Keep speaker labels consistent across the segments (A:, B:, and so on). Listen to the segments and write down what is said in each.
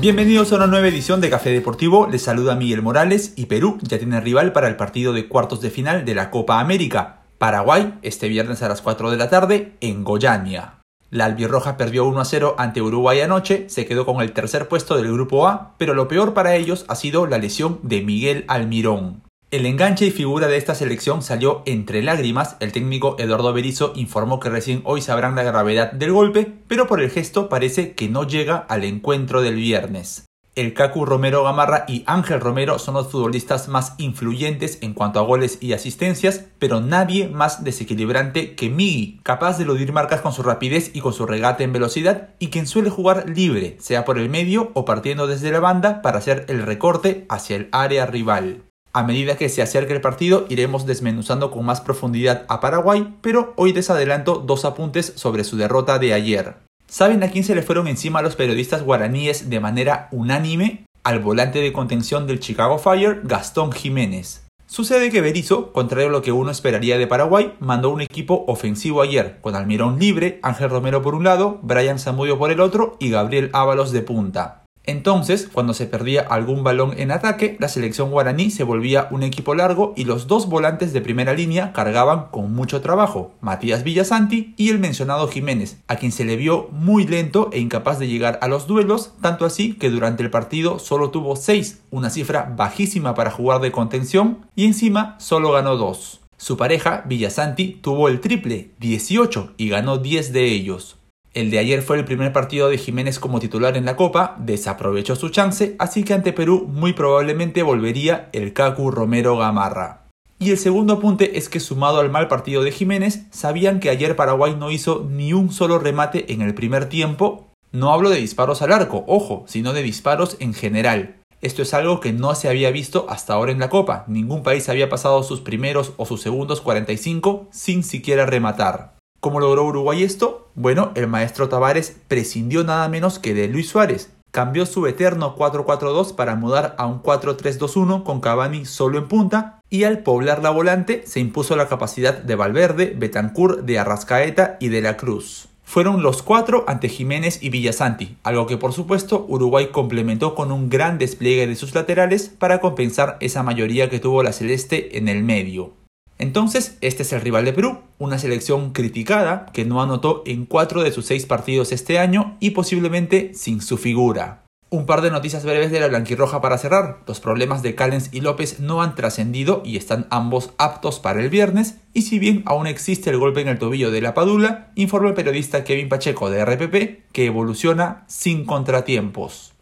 A: Bienvenidos a una nueva edición de Café Deportivo, les saluda Miguel Morales y Perú ya tiene rival para el partido de cuartos de final de la Copa América. Paraguay este viernes a las 4 de la tarde en Goiânia. La albirroja perdió 1 a 0 ante Uruguay anoche, se quedó con el tercer puesto del grupo A, pero lo peor para ellos ha sido la lesión de Miguel Almirón. El enganche y figura de esta selección salió entre lágrimas. El técnico Eduardo Berizzo informó que recién hoy sabrán la gravedad del golpe, pero por el gesto parece que no llega al encuentro del viernes. El Cacu Romero Gamarra y Ángel Romero son los futbolistas más influyentes en cuanto a goles y asistencias, pero nadie más desequilibrante que Migi, capaz de eludir marcas con su rapidez y con su regate en velocidad, y quien suele jugar libre, sea por el medio o partiendo desde la banda para hacer el recorte hacia el área rival. A medida que se acerque el partido iremos desmenuzando con más profundidad a Paraguay, pero hoy les adelanto dos apuntes sobre su derrota de ayer. ¿Saben a quién se le fueron encima los periodistas guaraníes de manera unánime? Al volante de contención del Chicago Fire, Gastón Jiménez. Sucede que Berizzo, contrario a lo que uno esperaría de Paraguay, mandó un equipo ofensivo ayer, con Almirón libre, Ángel Romero por un lado, Brian Zamudio por el otro y Gabriel Ábalos de punta. Entonces, cuando se perdía algún balón en ataque, la selección guaraní se volvía un equipo largo y los dos volantes de primera línea cargaban con mucho trabajo, Matías Villasanti y el mencionado Jiménez, a quien se le vio muy lento e incapaz de llegar a los duelos, tanto así que durante el partido solo tuvo 6, una cifra bajísima para jugar de contención, y encima solo ganó 2. Su pareja, Villasanti, tuvo el triple, 18, y ganó 10 de ellos. El de ayer fue el primer partido de Jiménez como titular en la Copa, desaprovechó su chance, así que ante Perú muy probablemente volvería el Cacu Romero Gamarra. Y el segundo apunte es que sumado al mal partido de Jiménez, sabían que ayer Paraguay no hizo ni un solo remate en el primer tiempo. No hablo de disparos al arco, ojo, sino de disparos en general. Esto es algo que no se había visto hasta ahora en la Copa. Ningún país había pasado sus primeros o sus segundos 45 sin siquiera rematar. ¿Cómo logró Uruguay esto? Bueno, el maestro Tavares prescindió nada menos que de Luis Suárez. Cambió su eterno 4-4-2 para mudar a un 4-3-2-1 con Cavani solo en punta y al poblar la volante se impuso la capacidad de Valverde, Betancourt, de Arrascaeta y de la Cruz. Fueron los cuatro ante Jiménez y Villasanti, algo que por supuesto Uruguay complementó con un gran despliegue de sus laterales para compensar esa mayoría que tuvo la celeste en el medio. Entonces, este es el rival de Perú, una selección criticada que no anotó en cuatro de sus seis partidos este año y posiblemente sin su figura. Un par de noticias breves de la blanquirroja para cerrar. Los problemas de Callens y López no han trascendido y están ambos aptos para el viernes. Y si bien aún existe el golpe en el tobillo de la Padula, informa el periodista Kevin Pacheco de RPP que evoluciona sin contratiempos.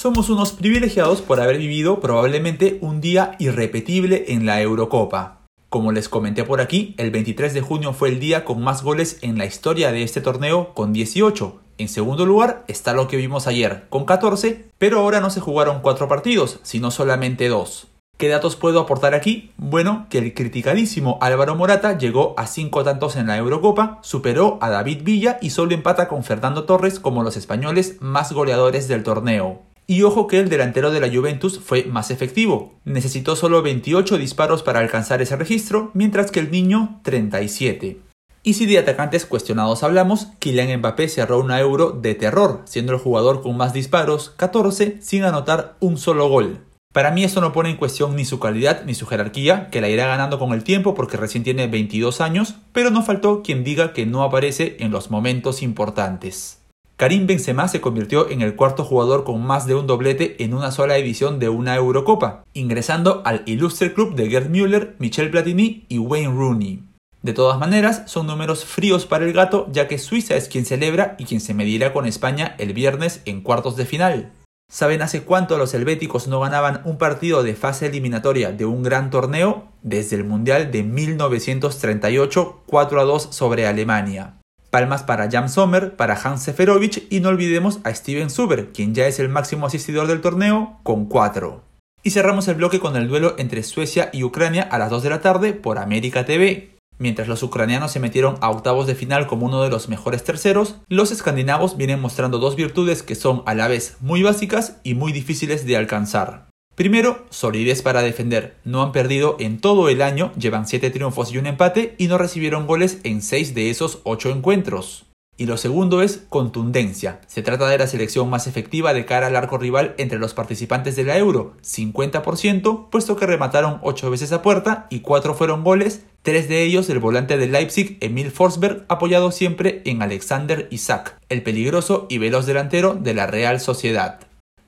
A: Somos unos privilegiados por haber vivido probablemente un día irrepetible en la Eurocopa. Como les comenté por aquí, el 23 de junio fue el día con más goles en la historia de este torneo con 18. En segundo lugar está lo que vimos ayer con 14, pero ahora no se jugaron 4 partidos, sino solamente 2. ¿Qué datos puedo aportar aquí? Bueno, que el criticadísimo Álvaro Morata llegó a 5 tantos en la Eurocopa, superó a David Villa y solo empata con Fernando Torres como los españoles más goleadores del torneo. Y ojo que el delantero de la Juventus fue más efectivo. Necesitó solo 28 disparos para alcanzar ese registro, mientras que el niño 37. Y si de atacantes cuestionados hablamos, Kylian Mbappé cerró una euro de terror, siendo el jugador con más disparos, 14, sin anotar un solo gol. Para mí esto no pone en cuestión ni su calidad ni su jerarquía, que la irá ganando con el tiempo porque recién tiene 22 años, pero no faltó quien diga que no aparece en los momentos importantes. Karim Benzema se convirtió en el cuarto jugador con más de un doblete en una sola edición de una Eurocopa, ingresando al ilustre club de Gerd Müller, Michel Platini y Wayne Rooney. De todas maneras, son números fríos para el gato, ya que Suiza es quien celebra y quien se medirá con España el viernes en cuartos de final. ¿Saben hace cuánto los helvéticos no ganaban un partido de fase eliminatoria de un gran torneo? Desde el Mundial de 1938, 4 a 2 sobre Alemania. Palmas para Jan Sommer, para Hans Seferovic y no olvidemos a Steven Zuber, quien ya es el máximo asistidor del torneo, con 4. Y cerramos el bloque con el duelo entre Suecia y Ucrania a las 2 de la tarde por América TV. Mientras los ucranianos se metieron a octavos de final como uno de los mejores terceros, los escandinavos vienen mostrando dos virtudes que son a la vez muy básicas y muy difíciles de alcanzar. Primero, solidez para defender. No han perdido en todo el año, llevan 7 triunfos y un empate y no recibieron goles en 6 de esos 8 encuentros. Y lo segundo es contundencia. Se trata de la selección más efectiva de cara al arco rival entre los participantes de la Euro, 50%, puesto que remataron 8 veces a puerta y 4 fueron goles, tres de ellos el volante de Leipzig, Emil Forsberg, apoyado siempre en Alexander Isaac, el peligroso y veloz delantero de la Real Sociedad.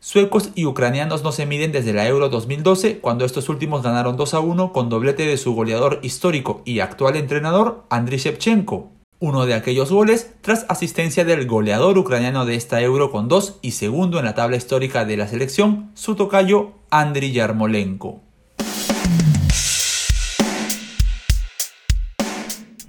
A: Suecos y ucranianos no se miden desde la Euro 2012, cuando estos últimos ganaron 2 a 1 con doblete de su goleador histórico y actual entrenador, Andriy Shevchenko. Uno de aquellos goles tras asistencia del goleador ucraniano de esta Euro con 2 y segundo en la tabla histórica de la selección, su tocayo Andriy Yarmolenko.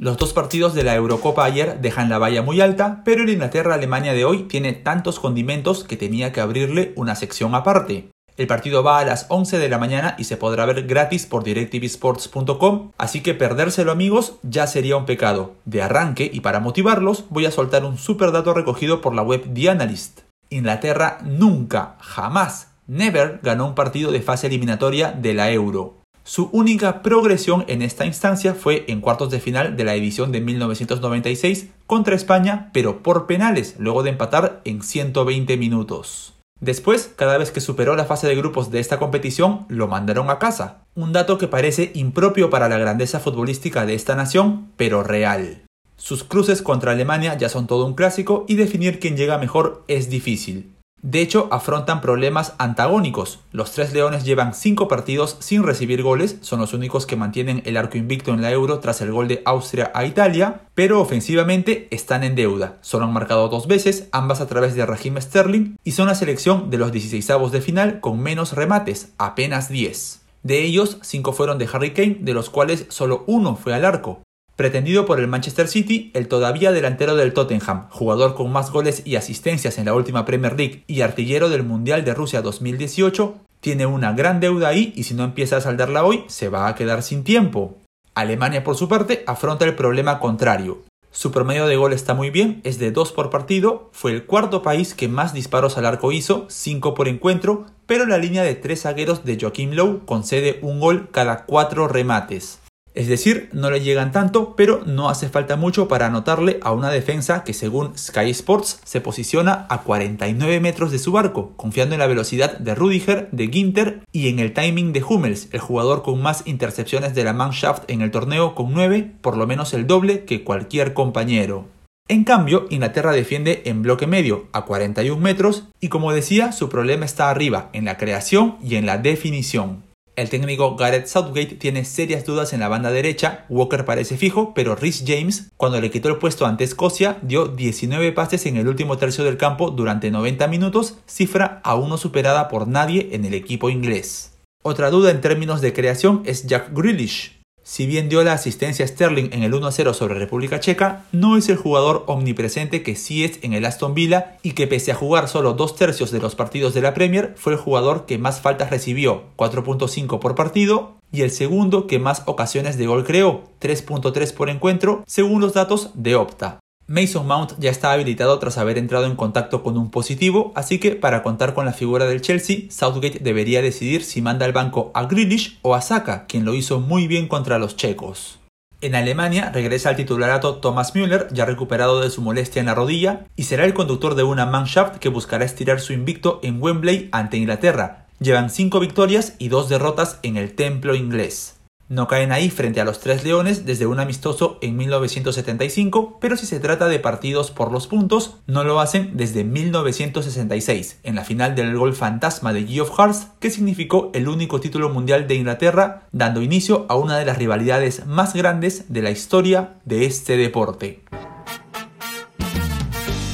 A: Los dos partidos de la Eurocopa ayer dejan la valla muy alta, pero el Inglaterra-Alemania de hoy tiene tantos condimentos que tenía que abrirle una sección aparte. El partido va a las 11 de la mañana y se podrá ver gratis por directvsports.com, así que perdérselo amigos ya sería un pecado. De arranque y para motivarlos voy a soltar un super dato recogido por la web The Analyst. Inglaterra nunca, jamás, never ganó un partido de fase eliminatoria de la Euro. Su única progresión en esta instancia fue en cuartos de final de la edición de 1996 contra España, pero por penales, luego de empatar en 120 minutos. Después, cada vez que superó la fase de grupos de esta competición, lo mandaron a casa. Un dato que parece impropio para la grandeza futbolística de esta nación, pero real. Sus cruces contra Alemania ya son todo un clásico y definir quién llega mejor es difícil. De hecho, afrontan problemas antagónicos. Los tres leones llevan cinco partidos sin recibir goles, son los únicos que mantienen el arco invicto en la Euro tras el gol de Austria a Italia, pero ofensivamente están en deuda. Solo han marcado dos veces, ambas a través de Raheem Sterling, y son la selección de los 16avos de final con menos remates, apenas 10. De ellos, cinco fueron de Harry Kane, de los cuales solo uno fue al arco. Pretendido por el Manchester City, el todavía delantero del Tottenham, jugador con más goles y asistencias en la última Premier League y artillero del Mundial de Rusia 2018, tiene una gran deuda ahí y si no empieza a saldarla hoy, se va a quedar sin tiempo. Alemania, por su parte, afronta el problema contrario. Su promedio de gol está muy bien, es de 2 por partido, fue el cuarto país que más disparos al arco hizo, 5 por encuentro, pero la línea de tres zagueros de Joachim Lowe concede un gol cada 4 remates. Es decir, no le llegan tanto, pero no hace falta mucho para anotarle a una defensa que según Sky Sports se posiciona a 49 metros de su barco, confiando en la velocidad de Rudiger, de Ginter y en el timing de Hummels, el jugador con más intercepciones de la Mannschaft en el torneo con 9, por lo menos el doble que cualquier compañero. En cambio, Inglaterra defiende en bloque medio, a 41 metros, y como decía, su problema está arriba, en la creación y en la definición. El técnico Gareth Southgate tiene serias dudas en la banda derecha, Walker parece fijo, pero Rhys James, cuando le quitó el puesto ante Escocia, dio 19 pases en el último tercio del campo durante 90 minutos, cifra aún no superada por nadie en el equipo inglés. Otra duda en términos de creación es Jack Grealish, si bien dio la asistencia a Sterling en el 1-0 sobre República Checa, no es el jugador omnipresente que sí es en el Aston Villa y que pese a jugar solo dos tercios de los partidos de la Premier, fue el jugador que más faltas recibió, 4.5 por partido, y el segundo que más ocasiones de gol creó, 3.3 por encuentro, según los datos de Opta. Mason Mount ya está habilitado tras haber entrado en contacto con un positivo, así que para contar con la figura del Chelsea, Southgate debería decidir si manda al banco a Grealish o a Saka, quien lo hizo muy bien contra los checos. En Alemania regresa al titularato Thomas Müller, ya recuperado de su molestia en la rodilla, y será el conductor de una Mannschaft que buscará estirar su invicto en Wembley ante Inglaterra. Llevan 5 victorias y 2 derrotas en el templo inglés. No caen ahí frente a los Tres Leones desde un amistoso en 1975, pero si se trata de partidos por los puntos, no lo hacen desde 1966, en la final del gol fantasma de Geoff Hearts, que significó el único título mundial de Inglaterra, dando inicio a una de las rivalidades más grandes de la historia de este deporte.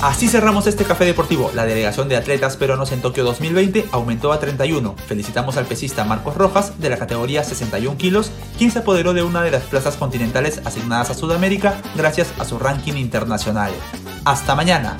A: Así cerramos este café deportivo. La delegación de atletas peruanos en Tokio 2020 aumentó a 31. Felicitamos al pesista Marcos Rojas de la categoría 61 kilos, quien se apoderó de una de las plazas continentales asignadas a Sudamérica gracias a su ranking internacional. Hasta mañana.